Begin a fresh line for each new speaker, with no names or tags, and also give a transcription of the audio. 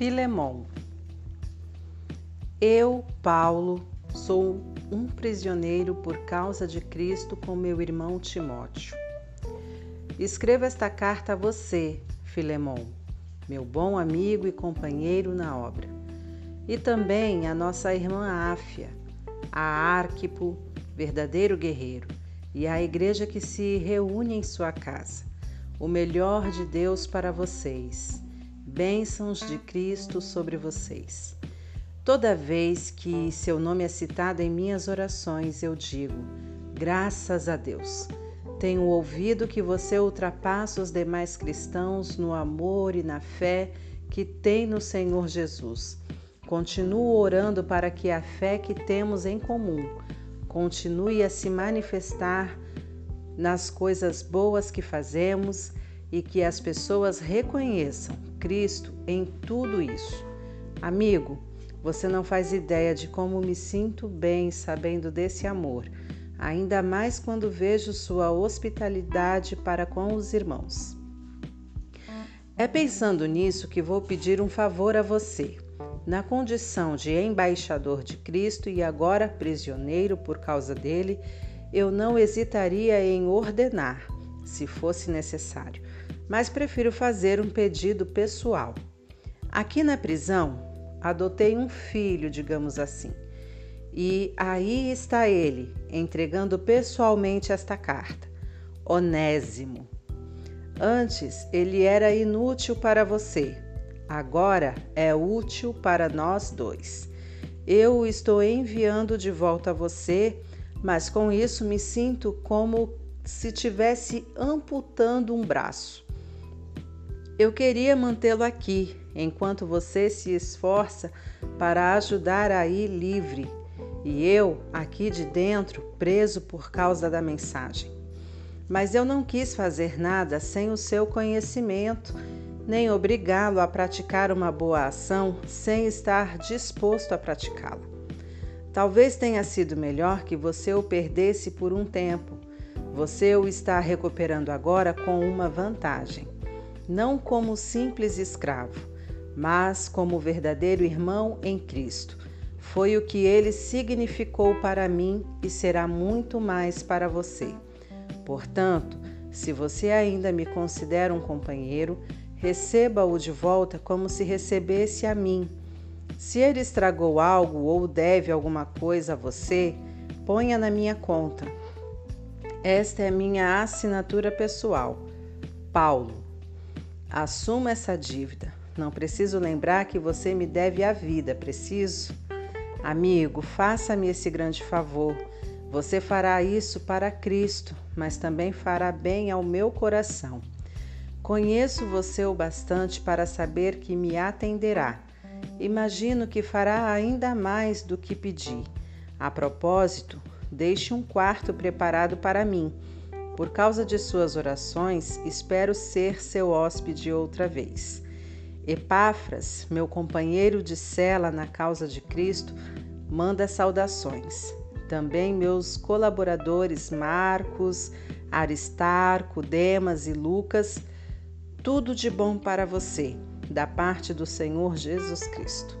Filemon. Eu, Paulo, sou um prisioneiro por causa de Cristo com meu irmão Timóteo. Escrevo esta carta a você, Filemon, meu bom amigo e companheiro na obra, e também a nossa irmã Áfia, a Arquipo, verdadeiro guerreiro, e a igreja que se reúne em sua casa. O melhor de Deus para vocês. Bênçãos de Cristo sobre vocês. Toda vez que seu nome é citado em minhas orações, eu digo: graças a Deus. Tenho ouvido que você ultrapassa os demais cristãos no amor e na fé que tem no Senhor Jesus. Continuo orando para que a fé que temos em comum continue a se manifestar nas coisas boas que fazemos e que as pessoas reconheçam Cristo em tudo isso. Amigo, você não faz ideia de como me sinto bem sabendo desse amor, ainda mais quando vejo sua hospitalidade para com os irmãos. É pensando nisso que vou pedir um favor a você. Na condição de embaixador de Cristo e agora prisioneiro por causa dele, eu não hesitaria em ordenar, se fosse necessário, mas prefiro fazer um pedido pessoal. Aqui na prisão, adotei um filho, digamos assim. E aí está ele, entregando pessoalmente esta carta. Onésimo. Antes ele era inútil para você, agora é útil para nós dois. Eu o estou enviando de volta a você, mas com isso me sinto como se tivesse amputando um braço. Eu queria mantê-lo aqui, enquanto você se esforça para ajudar a ir livre, e eu, aqui de dentro, preso por causa da mensagem. Mas eu não quis fazer nada sem o seu conhecimento, nem obrigá-lo a praticar uma boa ação sem estar disposto a praticá-la. Talvez tenha sido melhor que você o perdesse por um tempo. Você o está recuperando agora com uma vantagem. Não como simples escravo, mas como verdadeiro irmão em Cristo. Foi o que ele significou para mim e será muito mais para você. Portanto, se você ainda me considera um companheiro, receba-o de volta como se recebesse a mim. Se ele estragou algo ou deve alguma coisa a você, ponha na minha conta. Esta é minha assinatura pessoal. Paulo. Assuma essa dívida. Não preciso lembrar que você me deve a vida, preciso? Amigo, faça-me esse grande favor. Você fará isso para Cristo, mas também fará bem ao meu coração. Conheço você o bastante para saber que me atenderá. Imagino que fará ainda mais do que pedi. A propósito, deixe um quarto preparado para mim. Por causa de suas orações, espero ser seu hóspede outra vez. Epáfras, meu companheiro de cela na causa de Cristo, manda saudações. Também meus colaboradores Marcos, Aristarco, Demas e Lucas, tudo de bom para você, da parte do Senhor Jesus Cristo.